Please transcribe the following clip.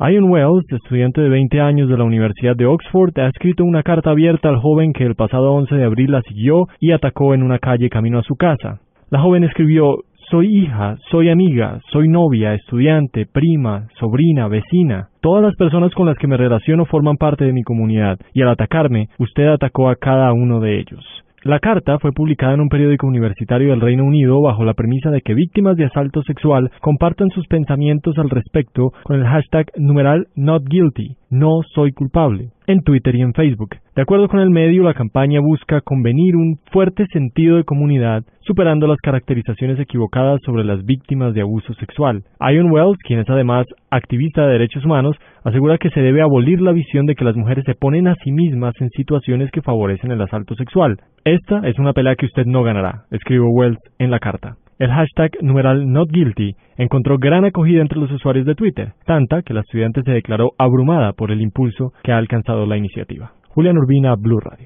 Ian Wells, estudiante de 20 años de la Universidad de Oxford, ha escrito una carta abierta al joven que el pasado 11 de abril la siguió y atacó en una calle camino a su casa. La joven escribió, soy hija, soy amiga, soy novia, estudiante, prima, sobrina, vecina. Todas las personas con las que me relaciono forman parte de mi comunidad, y al atacarme, usted atacó a cada uno de ellos. La carta fue publicada en un periódico universitario del Reino Unido bajo la premisa de que víctimas de asalto sexual compartan sus pensamientos al respecto con el hashtag numeral not guilty, no soy culpable, en Twitter y en Facebook. De acuerdo con el medio, la campaña busca convenir un fuerte sentido de comunidad, superando las caracterizaciones equivocadas sobre las víctimas de abuso sexual. Ion Wells, quien es además activista de derechos humanos, asegura que se debe abolir la visión de que las mujeres se ponen a sí mismas en situaciones que favorecen el asalto sexual. Esta es una pelea que usted no ganará, escribió Wells en la carta. El hashtag numeral NotGuilty encontró gran acogida entre los usuarios de Twitter, tanta que la estudiante se declaró abrumada por el impulso que ha alcanzado la iniciativa. Julián Urbina, Blue Radio.